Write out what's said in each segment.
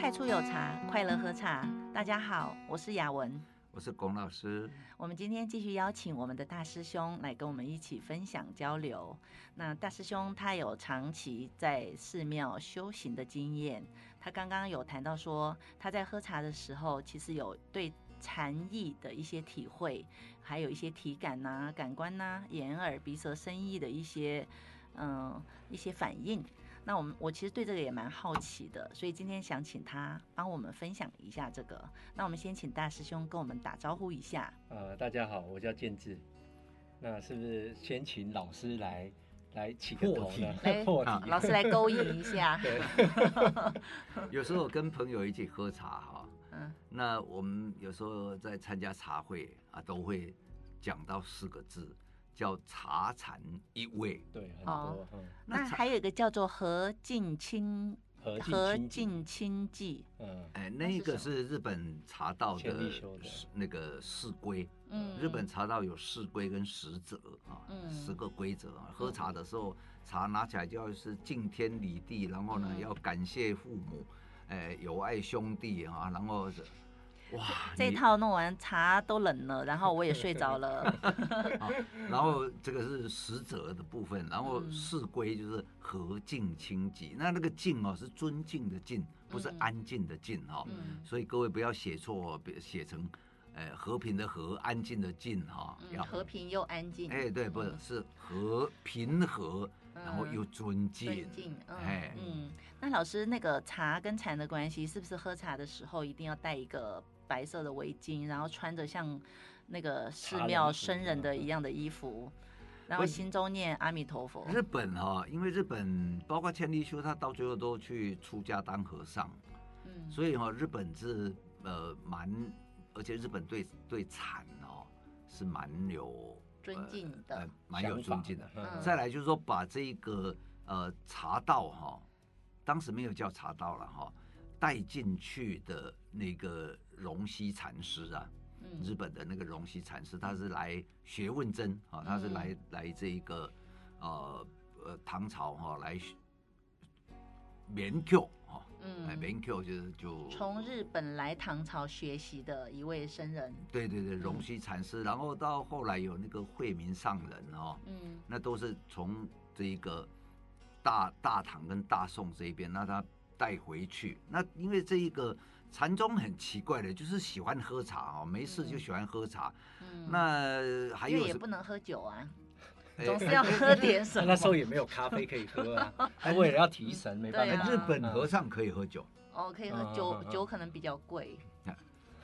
太初有茶，快乐喝茶。大家好，我是雅文，我是龚老师。我们今天继续邀请我们的大师兄来跟我们一起分享交流。那大师兄他有长期在寺庙修行的经验，他刚刚有谈到说他在喝茶的时候，其实有对禅意的一些体会，还有一些体感呐、啊、感官呐、啊、眼耳鼻舌身意的一些嗯一些反应。那我们我其实对这个也蛮好奇的，所以今天想请他帮我们分享一下这个。那我们先请大师兄跟我们打招呼一下。呃，大家好，我叫建志。那是不是先请老师来来起个头呢？来破题，老师来勾引一下。对。有时候跟朋友一起喝茶哈，嗯，那我们有时候在参加茶会啊，都会讲到四个字。叫茶禅一味，对，很多。嗯、那还有一个叫做和敬清和敬清寂，嗯，哎，那个是日本茶道的那个四规。嗯，日本茶道有四规跟十则啊，嗯、十个规则啊。喝茶的时候，茶拿起来就要是敬天礼地，然后呢，嗯、要感谢父母，哎，友爱兄弟啊，然后。哇，这一套弄完，茶都冷了，然后我也 睡着了。然后这个是实则的部分，然后四归就是和敬清寂。那那个敬哦，是尊敬的敬，不是安静的静哈。所以各位不要写错，别写成，和平的和，安静的静哈。要和平又安静。哎，对，不是是和平和，然后又尊敬。尊敬，哎，嗯。那老师，那个茶跟禅的关系，是不是喝茶的时候一定要带一个？白色的围巾，然后穿着像那个寺庙僧人的一样的衣服，然后心中念阿弥陀佛。日本哈、哦，因为日本包括千利休，他到最后都去出家当和尚，嗯，所以哈、哦，日本是呃蛮，而且日本对对禅哦是蛮有尊敬的，呃、蛮有尊敬的。嗯、再来就是说，把这个呃茶道哈、哦，当时没有叫茶道了哈、哦。带进去的那个荣西禅师啊，嗯、日本的那个荣西禅师，他是来学问真啊，他是来、嗯、来这一个呃呃唐朝哈、啊、来勉 Q 哈，嗯，勉 Q 就是就从日本来唐朝学习的一位僧人，对对对，荣西禅师，嗯、然后到后来有那个惠民上人哈，嗯，那都是从这一个大大唐跟大宋这一边，那他。带回去，那因为这一个禅宗很奇怪的，就是喜欢喝茶哦，没事就喜欢喝茶。嗯，那还有也不能喝酒啊，总是要喝点什么。那时候也没有咖啡可以喝啊，他为了要提神，没办法。日本和尚可以喝酒哦，可以喝酒，酒可能比较贵。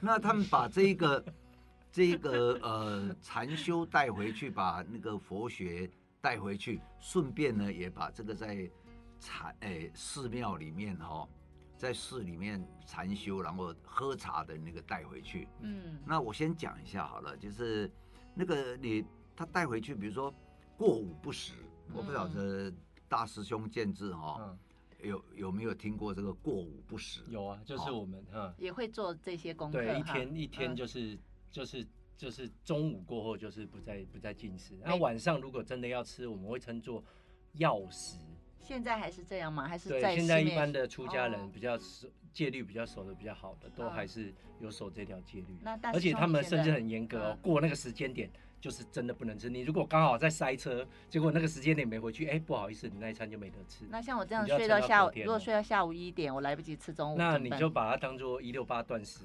那他们把这个 这个呃禅修带回去，把那个佛学带回去，顺便呢也把这个在。禅哎，寺庙里面哈、哦，在寺里面禅修，然后喝茶的那个带回去。嗯，那我先讲一下好了，就是那个你他带回去，比如说过午不食，嗯、我不晓得大师兄建志哈，嗯、有有没有听过这个过午不食？有啊，就是我们哈、哦、也会做这些功课。对，一天一天就是、嗯、就是就是中午过后就是不再不再进食，那晚上如果真的要吃，我们会称作药食。现在还是这样吗？还是在？现在一般的出家人比较守戒律比较守的比较好的，都还是有守这条戒律。那而且他们甚至很严格哦，过那个时间点就是真的不能吃。你如果刚好在塞车，结果那个时间点没回去，哎，不好意思，你那一餐就没得吃。那像我这样睡到下午，如果睡到下午一点，我来不及吃中午，那你就把它当做一六八断食。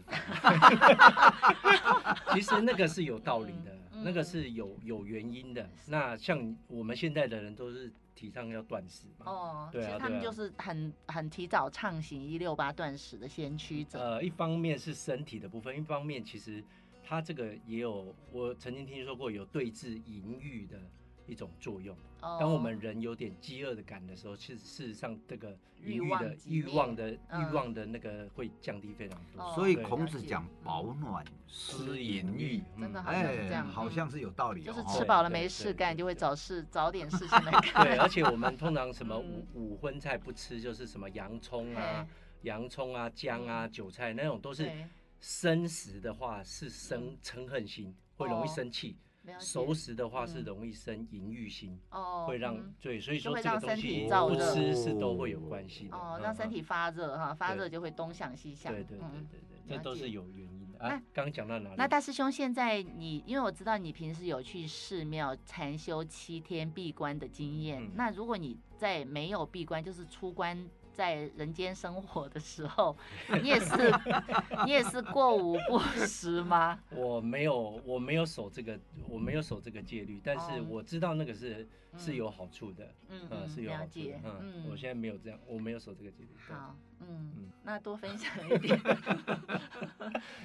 其实那个是有道理的，那个是有有原因的。那像我们现在的人都是。提倡要断食嘛？哦，对啊，其实他们就是很很提早畅行一六八断食的先驱者。呃，一方面是身体的部分，一方面其实他这个也有，我曾经听说过有对治淫欲的。一种作用。当我们人有点饥饿的感的时候，其实事实上这个欲的欲望的欲望的那个会降低非常多。所以孔子讲保暖思淫欲，真的好像是这样，好像是有道理。就是吃饱了没事干，就会找事 找点事情来干。对，而且我们通常什么五五荤菜不吃，就是什么洋葱啊、洋葱啊、姜啊、韭菜那种都是生食的话是生嗔恨心，会容易生气。熟食的话是容易生淫欲心，哦，会让对，所以说这个东西不吃是都会有关系的。哦，让身体发热哈，发热就会东想西想。对对对对对，这都是有原因的。啊，刚刚讲到哪里？那大师兄，现在你因为我知道你平时有去寺庙禅修七天闭关的经验，那如果你在没有闭关，就是出关。在人间生活的时候，你也是 你也是过午不食吗？我没有，我没有守这个，我没有守这个戒律，但是我知道那个是、嗯、是有好处的，嗯，嗯是有好处的，嗯，嗯我现在没有这样，我没有守这个戒律。好，嗯嗯，那多分享一点。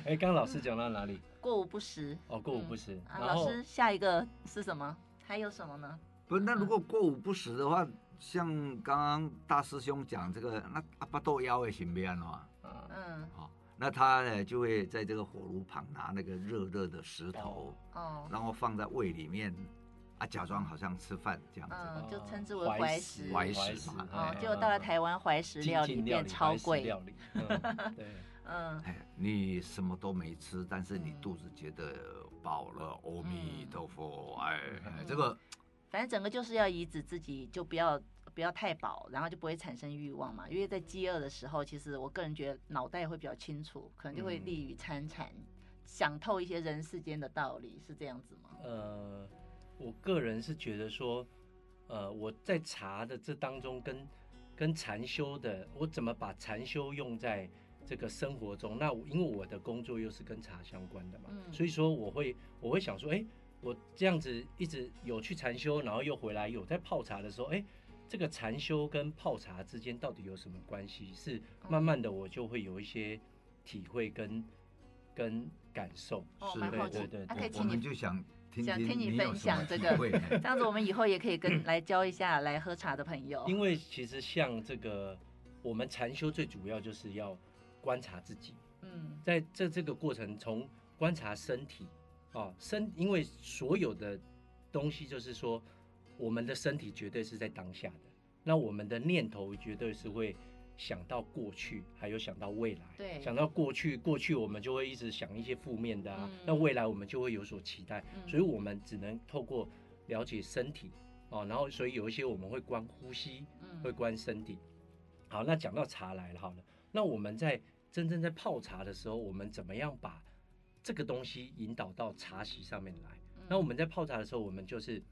哎、欸，刚刚老师讲到哪里？过午不食。哦，过午不食。啊，老师，下一个是什么？还有什么呢？不是，那如果过午不食的话。像刚刚大师兄讲这个，那阿巴豆腰也行不样的话，嗯，好，那他呢就会在这个火炉旁拿那个热热的石头，哦，然后放在胃里面，啊，假装好像吃饭这样子，嗯，就称之为怀石，怀石嘛，哦，结果到了台湾怀石料理变超贵，对，嗯，哎，你什么都没吃，但是你肚子觉得饱了，阿弥陀佛，哎，这个。反正整个就是要抑制自己，就不要不要太饱，然后就不会产生欲望嘛。因为在饥饿的时候，其实我个人觉得脑袋会比较清楚，可能就会利于参禅，嗯、想透一些人世间的道理，是这样子吗？呃，我个人是觉得说，呃，我在茶的这当中跟跟禅修的，我怎么把禅修用在这个生活中？那因为我的工作又是跟茶相关的嘛，嗯、所以说我会我会想说，哎。我这样子一直有去禅修，然后又回来有在泡茶的时候，哎，这个禅修跟泡茶之间到底有什么关系？是慢慢的我就会有一些体会跟跟感受。哦，蛮好奇。那可以请你就想听想听你分享这个，这样子我们以后也可以跟来教一下来喝茶的朋友。因为其实像这个我们禅修最主要就是要观察自己。嗯，在这这个过程从观察身体。哦，身，因为所有的东西就是说，我们的身体绝对是在当下的，那我们的念头绝对是会想到过去，还有想到未来。对，想到过去，过去我们就会一直想一些负面的啊，嗯、那未来我们就会有所期待，嗯、所以我们只能透过了解身体哦，然后所以有一些我们会观呼吸，会观身体。好，那讲到茶来了，好了，那我们在真正在泡茶的时候，我们怎么样把这个东西引导到茶席上面来。那我们在泡茶的时候，我们就是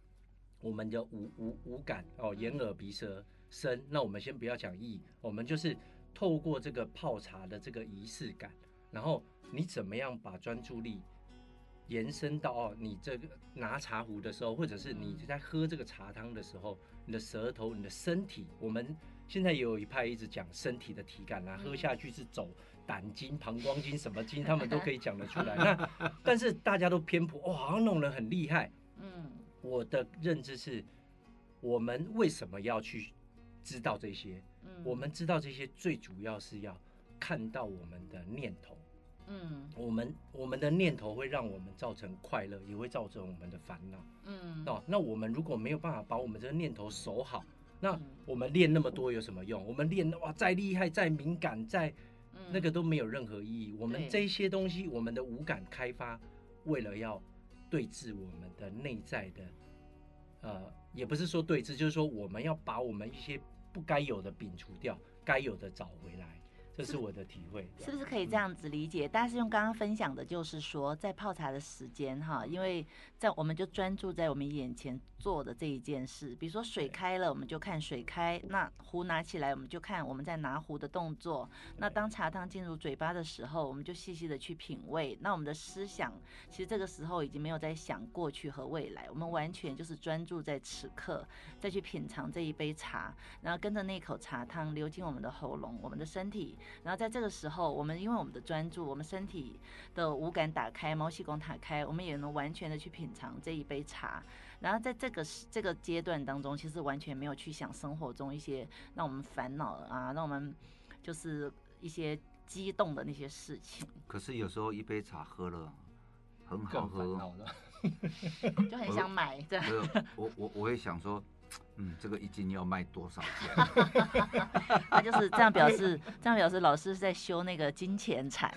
我们的五五五感哦，眼耳鼻舌身。那我们先不要讲意，我们就是透过这个泡茶的这个仪式感，然后你怎么样把专注力延伸到哦，你这个拿茶壶的时候，或者是你在喝这个茶汤的时候，你的舌头、你的身体，我们现在也有一派一直讲身体的体感啊，喝下去是走。胆经、膀胱经什么经，他们都可以讲得出来。那但是大家都偏颇，哇，好像那种人很厉害。嗯，我的认知是，我们为什么要去知道这些？嗯，我们知道这些最主要是要看到我们的念头。嗯，我们我们的念头会让我们造成快乐，也会造成我们的烦恼。嗯，哦，那我们如果没有办法把我们这个念头守好，那我们练那么多有什么用？我们练哇，再厉害、再敏感、再那个都没有任何意义。我们这些东西，我们的五感开发，为了要对峙我们的内在的，呃，也不是说对峙，就是说我们要把我们一些不该有的摒除掉，该有的找回来。这是我的体会，是不是可以这样子理解？大师用刚刚分享的就是说，在泡茶的时间哈，因为在我们就专注在我们眼前做的这一件事，比如说水开了，我们就看水开；那壶拿起来，我们就看我们在拿壶的动作。那当茶汤进入嘴巴的时候，我们就细细的去品味。那我们的思想，其实这个时候已经没有在想过去和未来，我们完全就是专注在此刻，再去品尝这一杯茶，然后跟着那口茶汤流进我们的喉咙，我们的身体。然后在这个时候，我们因为我们的专注，我们身体的五感打开，毛细孔打开，我们也能完全的去品尝这一杯茶。然后在这个这个阶段当中，其实完全没有去想生活中一些让我们烦恼啊，让我们就是一些激动的那些事情。可是有时候一杯茶喝了很好喝，就很想买。这样，我我我会想说，嗯，这个一斤要卖多少钱？他就是这样表示，这样表示老师是在修那个金钱禅。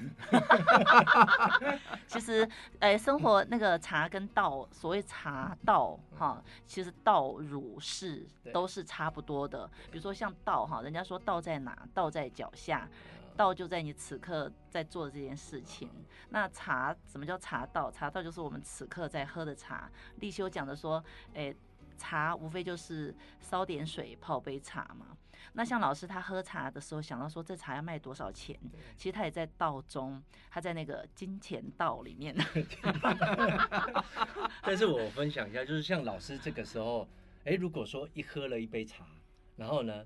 其实，哎，生活那个茶跟道，所谓茶道哈，其实道儒释都是差不多的。比如说像道哈，人家说道在哪？道在脚下，道就在你此刻在做的这件事情。那茶，什么叫茶道？茶道就是我们此刻在喝的茶。立修讲的说，哎。茶无非就是烧点水泡杯茶嘛。那像老师他喝茶的时候想到说，这茶要卖多少钱，其实他也在道中，他在那个金钱道里面。但是我分享一下，就是像老师这个时候，哎，如果说一喝了一杯茶，然后呢，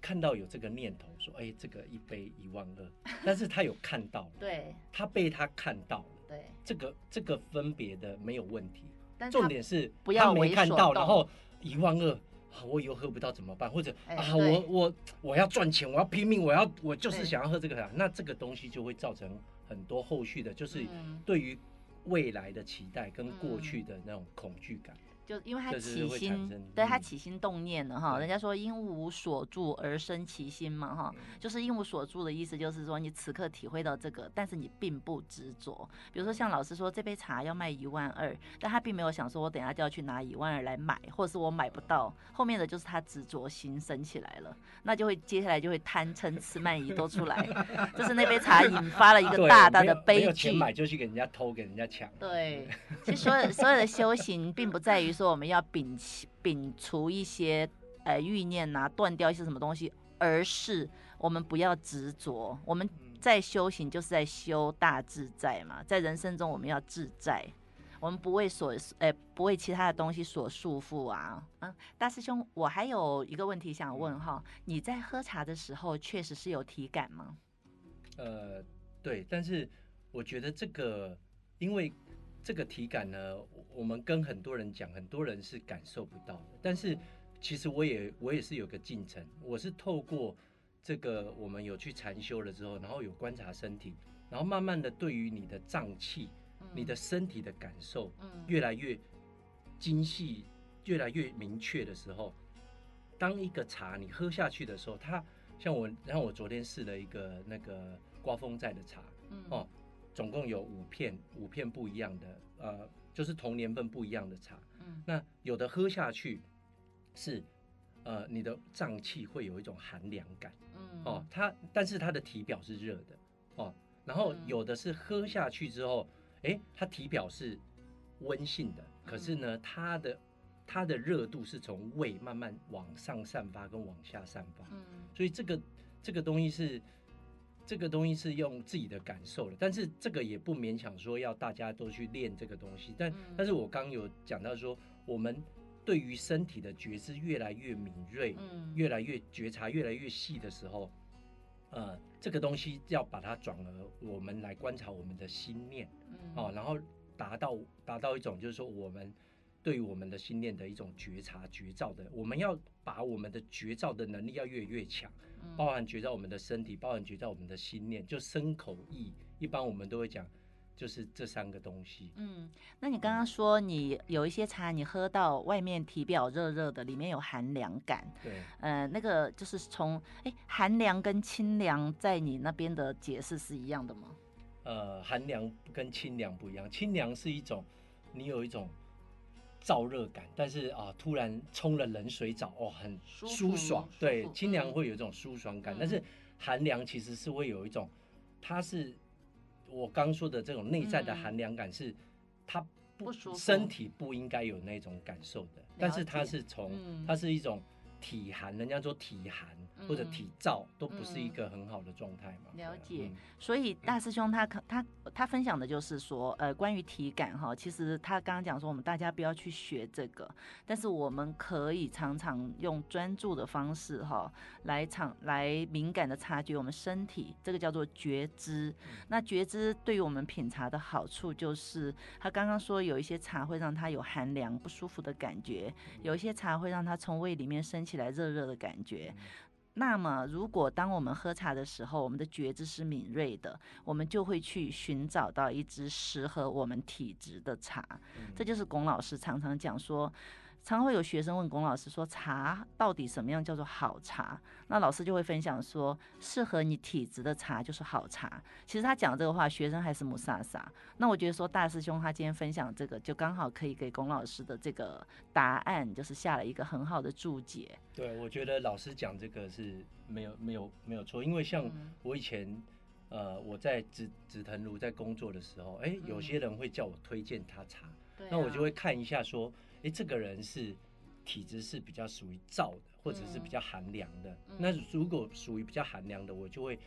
看到有这个念头说，哎，这个一杯一万二，但是他有看到，对，他被他看到了，对，这个这个分别的没有问题。重点是不要没看到，然后一万二，我以后喝不到怎么办？或者啊，我我我要赚钱，我要拼命，我要我就是想要喝这个，那这个东西就会造成很多后续的，就是对于未来的期待跟过去的那种恐惧感。就因为他起心，对他起心动念了哈。人家说因无所住而生其心嘛哈，就是因无所住的意思，就是说你此刻体会到这个，但是你并不执着。比如说像老师说这杯茶要卖一万二，但他并没有想说我等下就要去拿一万二来买，或者是我买不到。后面的就是他执着心生起来了，那就会接下来就会贪嗔痴慢疑都出来，就是那杯茶引发了一个大大的悲剧。没有钱买就去给人家偷，给人家抢。对，其实所有所有的修行并不在于。说我们要摒弃、摒除一些呃欲念呐，断掉一些什么东西，而是我们不要执着。我们在修行就是在修大自在嘛，在人生中我们要自在，我们不为所呃不为其他的东西所束缚啊。嗯，大师兄，我还有一个问题想问哈，你在喝茶的时候确实是有体感吗？呃，对，但是我觉得这个因为。这个体感呢，我们跟很多人讲，很多人是感受不到的。但是其实我也我也是有个进程，我是透过这个我们有去禅修了之后，然后有观察身体，然后慢慢的对于你的脏器、嗯、你的身体的感受，越来越精细、越来越明确的时候，当一个茶你喝下去的时候，它像我，然后我昨天试了一个那个刮风寨的茶，哦。总共有五片，五片不一样的，呃，就是同年份不一样的茶。嗯，那有的喝下去是，呃，你的脏器会有一种寒凉感。嗯，哦，它，但是它的体表是热的。哦，然后有的是喝下去之后，诶，它体表是温性的，可是呢，它的它的热度是从胃慢慢往上散发跟往下散发。嗯，所以这个这个东西是。这个东西是用自己的感受的，但是这个也不勉强说要大家都去练这个东西。但但是我刚有讲到说，我们对于身体的觉知越来越敏锐，越来越觉察越来越细的时候，呃，这个东西要把它转而我们来观察我们的心念，哦，然后达到达到一种就是说我们对于我们的心念的一种觉察觉照的，我们要把我们的觉照的能力要越来越强。包含觉照我们的身体，包含觉照我们的心念，就身口意，一般我们都会讲，就是这三个东西。嗯，那你刚刚说你有一些茶，你喝到外面体表热热的，里面有寒凉感。对。呃，那个就是从哎，寒凉跟清凉在你那边的解释是一样的吗？呃，寒凉跟清凉不一样，清凉是一种你有一种。燥热感，但是啊，突然冲了冷水澡，哦，很舒爽。对，清凉会有一种舒爽感，嗯、但是寒凉其实是会有一种，它是我刚说的这种内在的寒凉感，是它不，身体不应该有那种感受的，但是它是从，嗯、它是一种体寒，人家说体寒。或者体燥都不是一个很好的状态嘛。嗯、了解，所以大师兄他可他他分享的就是说，呃，关于体感哈，其实他刚刚讲说，我们大家不要去学这个，但是我们可以常常用专注的方式哈，来场来敏感的察觉我们身体，这个叫做觉知。那觉知对于我们品茶的好处就是，他刚刚说有一些茶会让他有寒凉不舒服的感觉，有一些茶会让他从胃里面升起来热热的感觉。那么，如果当我们喝茶的时候，我们的觉知是敏锐的，我们就会去寻找到一支适合我们体质的茶。嗯、这就是龚老师常常讲说，常会有学生问龚老师说：“茶到底什么样叫做好茶？”那老师就会分享说：“适合你体质的茶就是好茶。”其实他讲这个话，学生还是雾煞煞。那我觉得说大师兄他今天分享这个，就刚好可以给龚老师的这个答案，就是下了一个很好的注解。对，我觉得老师讲这个是没有没有没有错，因为像我以前、嗯、呃我在紫紫藤庐在工作的时候，哎，有些人会叫我推荐他茶，嗯、那我就会看一下说。哎，这个人是体质是比较属于燥的，或者是比较寒凉的。嗯、那如果属于比较寒凉的，我就会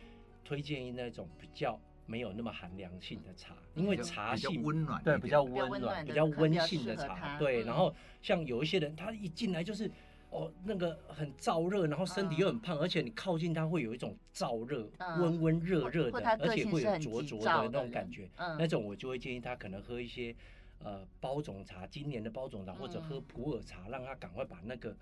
推荐那种比较没有那么寒凉性的茶，嗯、因为茶性温暖，对，比较温暖、比较温性的茶。对，然后像有一些人，他一进来就是哦，那个很燥热，然后身体又很胖，嗯、而且你靠近它会有一种燥热、温温热热的，而且会有灼灼的那种感觉。嗯、那种我就会建议他可能喝一些。呃，包种茶，今年的包种茶，或者喝普洱茶，嗯、让他赶快把那个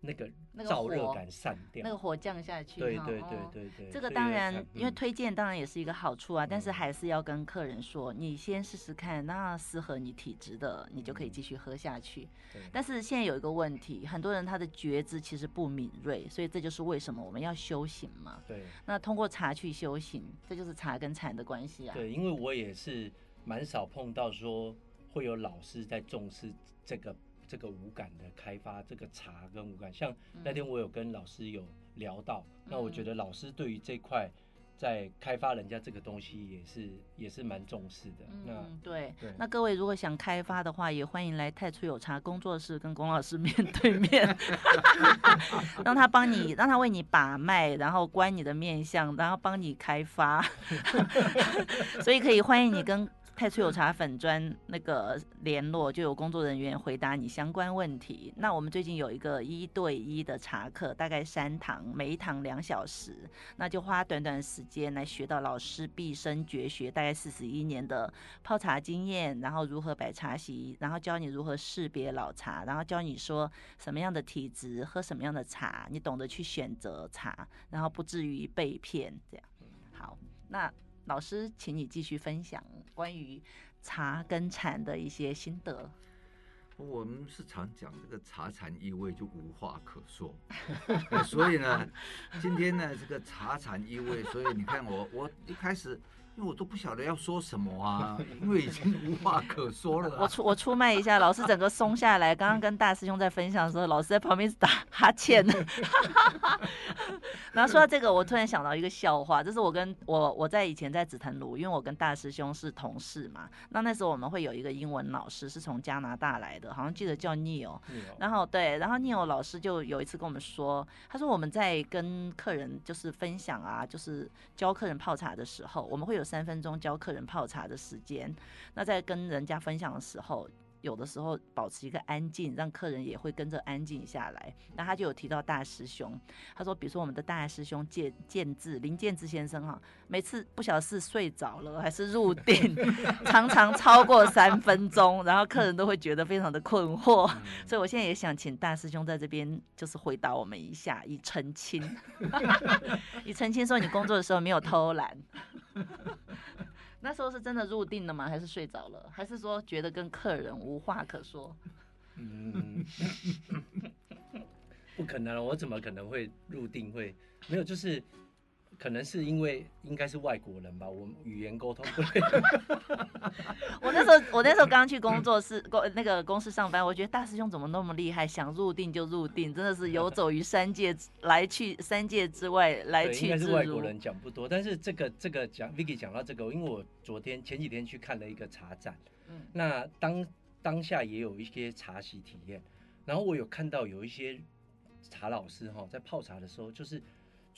那个燥热感散掉，那个火降下去。对对对对对。这个当然，嗯、因为推荐当然也是一个好处啊，嗯、但是还是要跟客人说，你先试试看，那适合你体质的，你就可以继续喝下去。嗯、但是现在有一个问题，很多人他的觉知其实不敏锐，所以这就是为什么我们要修行嘛。对。那通过茶去修行，这就是茶跟禅的关系啊。对，因为我也是蛮少碰到说。会有老师在重视这个这个五感的开发，这个茶跟五感。像那天我有跟老师有聊到，嗯、那我觉得老师对于这块在开发人家这个东西也是也是蛮重视的。嗯、那对，对那各位如果想开发的话，也欢迎来太初有茶工作室跟龚老师面对面，让他帮你，让他为你把脉，然后观你的面相，然后帮你开发。所以可以欢迎你跟。太初有茶粉专那个联络，就有工作人员回答你相关问题。那我们最近有一个一对一的茶课，大概三堂，每一堂两小时，那就花短短时间来学到老师毕生绝学，大概四十一年的泡茶经验，然后如何摆茶席，然后教你如何识别老茶，然后教你说什么样的体质喝什么样的茶，你懂得去选择茶，然后不至于被骗。这样，好，那。老师，请你继续分享关于茶跟禅的一些心得。我们是常讲这个茶禅意味就无话可说，所以呢，今天呢这个茶禅意味，所以你看我我一开始。因为我都不晓得要说什么啊，因为已经无话可说了。我出 我出卖一下，老师整个松下来。刚刚跟大师兄在分享的时候，老师在旁边打哈欠。然后说到这个，我突然想到一个笑话，就是我跟我我在以前在紫藤庐，因为我跟大师兄是同事嘛。那那时候我们会有一个英文老师，是从加拿大来的，好像记得叫 Neil。然后对，然后 Neil 老师就有一次跟我们说，他说我们在跟客人就是分享啊，就是教客人泡茶的时候，我们会有。三分钟教客人泡茶的时间，那在跟人家分享的时候，有的时候保持一个安静，让客人也会跟着安静下来。那他就有提到大师兄，他说，比如说我们的大师兄建建志林建志先生哈，每次不晓得是睡着了还是入定，常常超过三分钟，然后客人都会觉得非常的困惑。所以我现在也想请大师兄在这边就是回答我们一下，以澄清，以澄清说你工作的时候没有偷懒。那时候是真的入定了吗？还是睡着了？还是说觉得跟客人无话可说？嗯，不可能，我怎么可能会入定？会没有？就是。可能是因为应该是外国人吧，我们语言沟通不了。我那时候我那时候刚去工作室公那个公司上班，我觉得大师兄怎么那么厉害，想入定就入定，真的是游走于三界来去三界之外来去。应该是外国人讲不多，但是这个这个讲 Vicky 讲到这个，因为我昨天前几天去看了一个茶展，嗯，那当当下也有一些茶席体验，然后我有看到有一些茶老师哈，在泡茶的时候就是。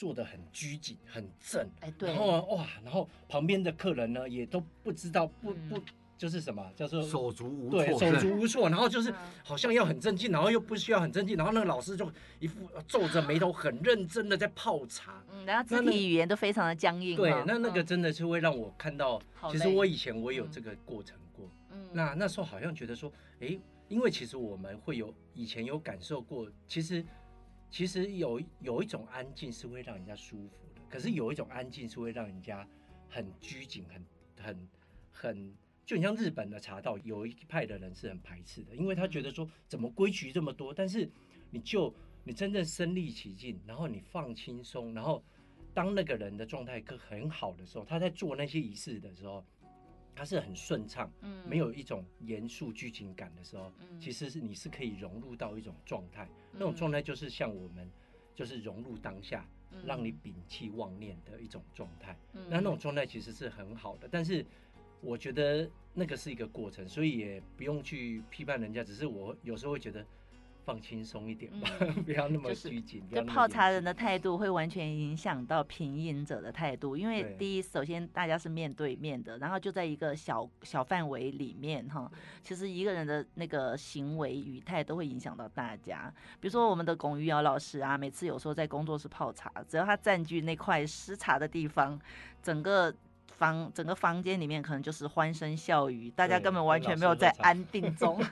做的很拘谨，很正，哎，对，然后哇，然后旁边的客人呢也都不知道，不不就是什么叫做手足无措，对，手足无措，然后就是好像要很正经，然后又不需要很正经，然后那个老师就一副皱着眉头，很认真的在泡茶，嗯，然后肢体语言都非常的僵硬，对，那那个真的是会让我看到，其实我以前我有这个过程过，嗯，那那时候好像觉得说，哎，因为其实我们会有以前有感受过，其实。其实有有一种安静是会让人家舒服的，可是有一种安静是会让人家很拘谨、很很很就很像日本的茶道，有一派的人是很排斥的，因为他觉得说怎么规矩这么多，但是你就你真正身历其境，然后你放轻松，然后当那个人的状态可很好的时候，他在做那些仪式的时候。它是很顺畅，嗯，没有一种严肃剧情感的时候，嗯，其实是你是可以融入到一种状态，嗯，那种状态就是像我们，就是融入当下，嗯，让你摒弃妄念的一种状态，嗯，那那种状态其实是很好的，但是我觉得那个是一个过程，所以也不用去批判人家，只是我有时候会觉得。放轻松一点吧，嗯、不要那么拘谨。就泡茶人的态度会完全影响到品饮者的态度，因为第一，首先大家是面对面的，然后就在一个小小范围里面哈，其实一个人的那个行为语态都会影响到大家。比如说我们的龚玉瑶老师啊，每次有时候在工作室泡茶，只要他占据那块 施茶的地方，整个。房整个房间里面可能就是欢声笑语，大家根本完全没有在安定中。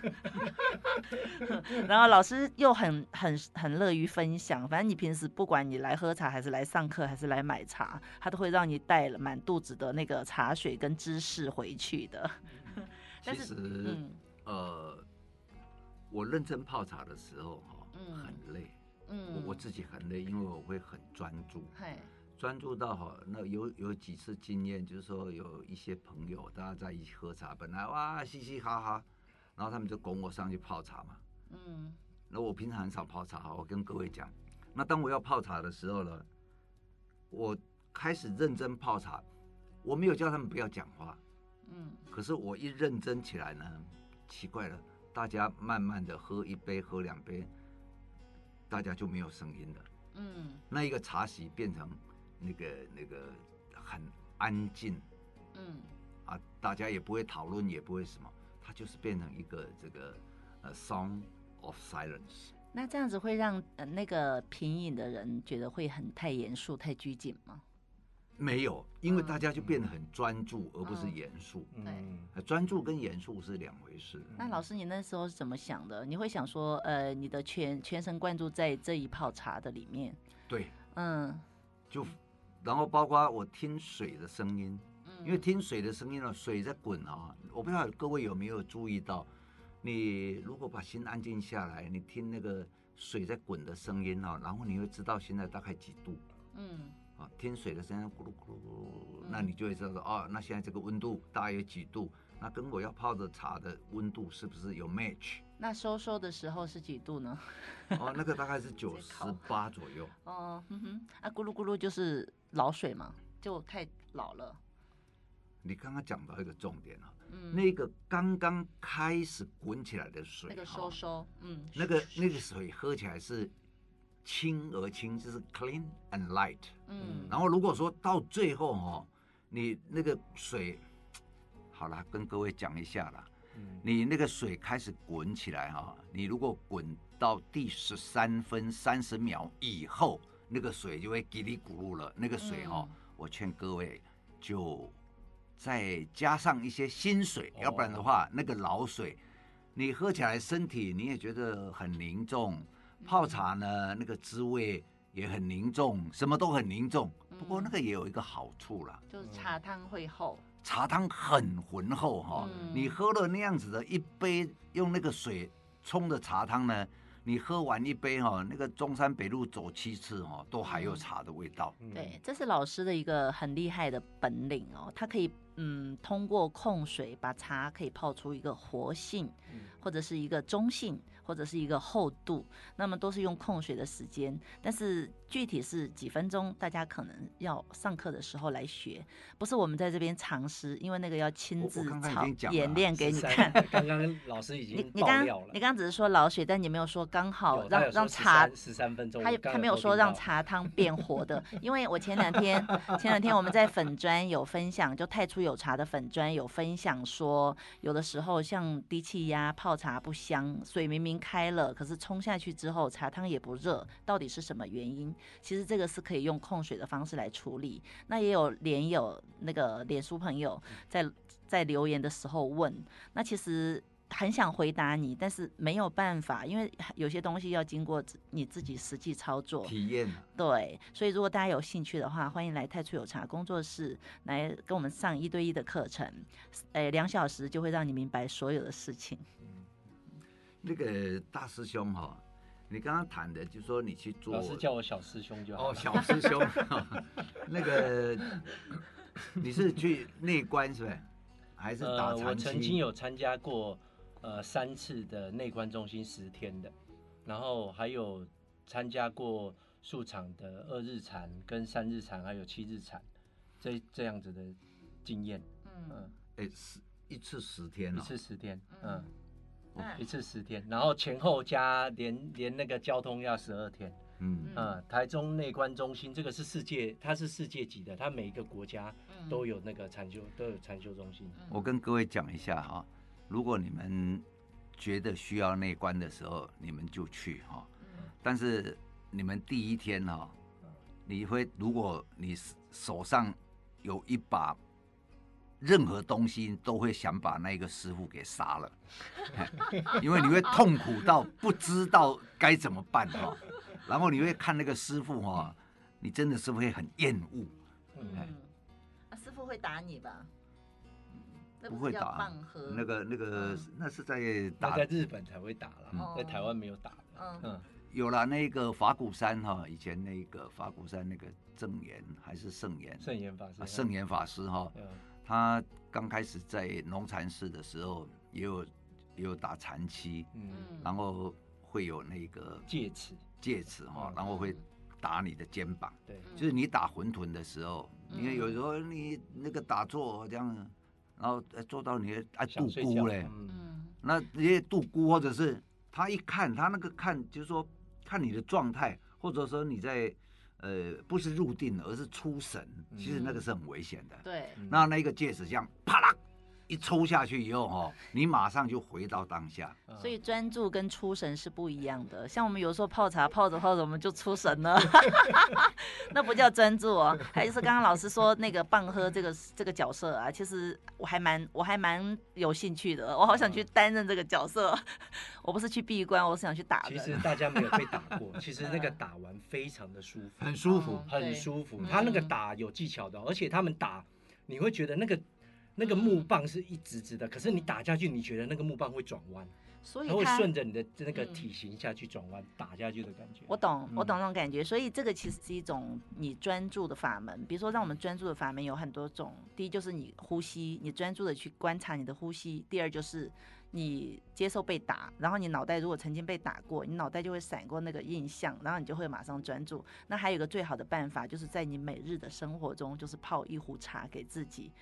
然后老师又很很很乐于分享，反正你平时不管你来喝茶还是来上课还是来买茶，他都会让你带了满肚子的那个茶水跟知识回去的。其实，嗯、呃，我认真泡茶的时候哈，很累，嗯，我我自己很累，因为我会很专注。专注到哈，那有有几次经验，就是说有一些朋友大家在一起喝茶，本来哇嘻嘻哈哈，然后他们就拱我上去泡茶嘛。嗯。那我平常很少泡茶哈，我跟各位讲，那当我要泡茶的时候呢，我开始认真泡茶，我没有叫他们不要讲话。嗯。可是我一认真起来呢，奇怪了，大家慢慢的喝一杯喝两杯，大家就没有声音了。嗯。那一个茶席变成。那个那个很安静，嗯，啊，大家也不会讨论，也不会什么，它就是变成一个这个呃 song of silence。那这样子会让呃那个品饮的人觉得会很太严肃、太拘谨吗？没有，因为大家就变得很专注，而不是严肃。嗯，对，专注跟严肃是两回事。那老师，你那时候是怎么想的？你会想说，呃，你的全全神贯注在这一泡茶的里面？对，嗯，就。然后包括我听水的声音，因为听水的声音呢，水在滚啊。我不知道各位有没有注意到，你如果把心安静下来，你听那个水在滚的声音啊，然后你会知道现在大概几度。嗯。啊，听水的声音咕噜咕噜咕噜，那你就会知道说，哦，那现在这个温度大概有几度？那跟我要泡的茶的温度是不是有 match？那收收的时候是几度呢？哦，那个大概是 九十八左右。哦，哼哼，啊，咕噜咕噜就是老水嘛，就太老了。你刚刚讲到一个重点啊，嗯，那个刚刚开始滚起来的水，那个收收，嗯，那个那个水喝起来是清而清，就是 clean and light。嗯，然后如果说到最后哦，你那个水，好了，跟各位讲一下了。你那个水开始滚起来哈，你如果滚到第十三分三十秒以后，那个水就会叽里咕噜了。那个水哈，我劝各位就再加上一些新水，要不然的话，那个老水你喝起来身体你也觉得很凝重，泡茶呢那个滋味也很凝重，什么都很凝重。不过那个也有一个好处啦，就是茶汤会厚。茶汤很浑厚哈，嗯、你喝了那样子的一杯用那个水冲的茶汤呢，你喝完一杯哈，那个中山北路走七次哈，都还有茶的味道。嗯、对，这是老师的一个很厉害的本领哦，他可以嗯通过控水把茶可以泡出一个活性，或者是一个中性。或者是一个厚度，那么都是用控水的时间，但是具体是几分钟，大家可能要上课的时候来学，不是我们在这边尝试，因为那个要亲自操演练给你看。刚刚老师已经你你刚你刚只是说老水，但你没有说刚好让让茶十三分钟，他他没有说让茶 汤变活的，因为我前两天前两天我们在粉砖有分享，就太初有茶的粉砖有分享说，有的时候像低气压泡茶不香，所以明明。开了，可是冲下去之后茶汤也不热，到底是什么原因？其实这个是可以用控水的方式来处理。那也有连友那个脸书朋友在在留言的时候问，那其实很想回答你，但是没有办法，因为有些东西要经过你自己实际操作体验。对，所以如果大家有兴趣的话，欢迎来太初有茶工作室来跟我们上一对一的课程，诶，两小时就会让你明白所有的事情。那个大师兄哈，你刚刚谈的，就是说你去做，老师叫我小师兄就好。哦，小师兄，那个你是去内观是不是？还是打禅？呃，我曾经有参加过。呃，三次的内观中心十天的，然后还有参加过数场的二日禅、跟三日禅，还有七日禅，这这样子的经验。嗯，哎，十一次十天一次十天，嗯，一次十天，然后前后加连连那个交通要十二天。嗯嗯，台中内观中心这个是世界，它是世界级的，它每一个国家都有那个禅修，都有禅修中心。我跟各位讲一下哈。如果你们觉得需要内观的时候，你们就去哈。但是你们第一天哈，你会如果你手上有一把任何东西，都会想把那个师傅给杀了，因为你会痛苦到不知道该怎么办哈。然后你会看那个师傅哈，你真的是会很厌恶。嗯，啊，师傅会打你吧？不会打，那个那个那是在打，在日本才会打了，在台湾没有打的。嗯，有了那个法鼓山哈，以前那个法鼓山那个正言还是圣言，圣言法师，圣言法师哈，他刚开始在农禅寺的时候也有也有打禅七，嗯，然后会有那个戒尺，戒尺哈，然后会打你的肩膀，对，就是你打混沌的时候，因为有时候你那个打坐这样。然后做到你爱度孤嘞，嗯，那这些度孤或者是他一看他那个看就是说看你的状态，或者说你在呃不是入定而是出神，其实那个是很危险的。对，那那个戒指这样啪啦。一抽下去以后哈，你马上就回到当下。所以专注跟出神是不一样的。像我们有时候泡茶泡着泡着，我们就出神了，那不叫专注哦。还是刚刚老师说那个棒喝这个这个角色啊，其实我还蛮我还蛮有兴趣的。我好想去担任这个角色。我不是去闭关，我是想去打。其实大家没有被打过，其实那个打完非常的舒服，很舒服，很舒服。他那个打有技巧的，而且他们打你会觉得那个。那个木棒是一直直的，可是你打下去，你觉得那个木棒会转弯，所以它会顺着你的那个体型下去转弯，打下去的感觉。我懂，我懂那种感觉。所以这个其实是一种你专注的法门。比如说，让我们专注的法门有很多种。第一就是你呼吸，你专注的去观察你的呼吸。第二就是。你接受被打，然后你脑袋如果曾经被打过，你脑袋就会闪过那个印象，然后你就会马上专注。那还有一个最好的办法，就是在你每日的生活中，就是泡一壶茶给自己。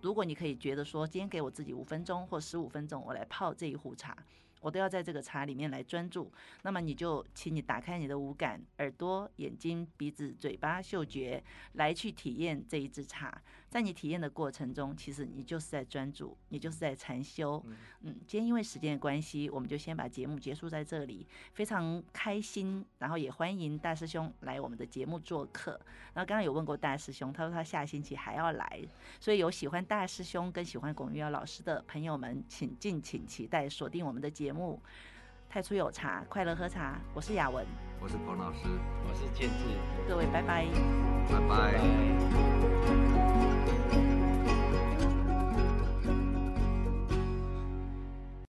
如果你可以觉得说，今天给我自己五分钟或十五分钟，我来泡这一壶茶。我都要在这个茶里面来专注，那么你就请你打开你的五感，耳朵、眼睛、鼻子、嘴巴、嗅觉，来去体验这一支茶。在你体验的过程中，其实你就是在专注，你就是在禅修。嗯，今天因为时间的关系，我们就先把节目结束在这里。非常开心，然后也欢迎大师兄来我们的节目做客。然后刚刚有问过大师兄，他说他下星期还要来，所以有喜欢大师兄跟喜欢龚玉瑶老师的朋友们，请敬请期待锁定我们的节目。太初有茶，快乐喝茶。我是雅文，我是彭老师，我是建志。各位拜拜，拜拜。拜拜。嗯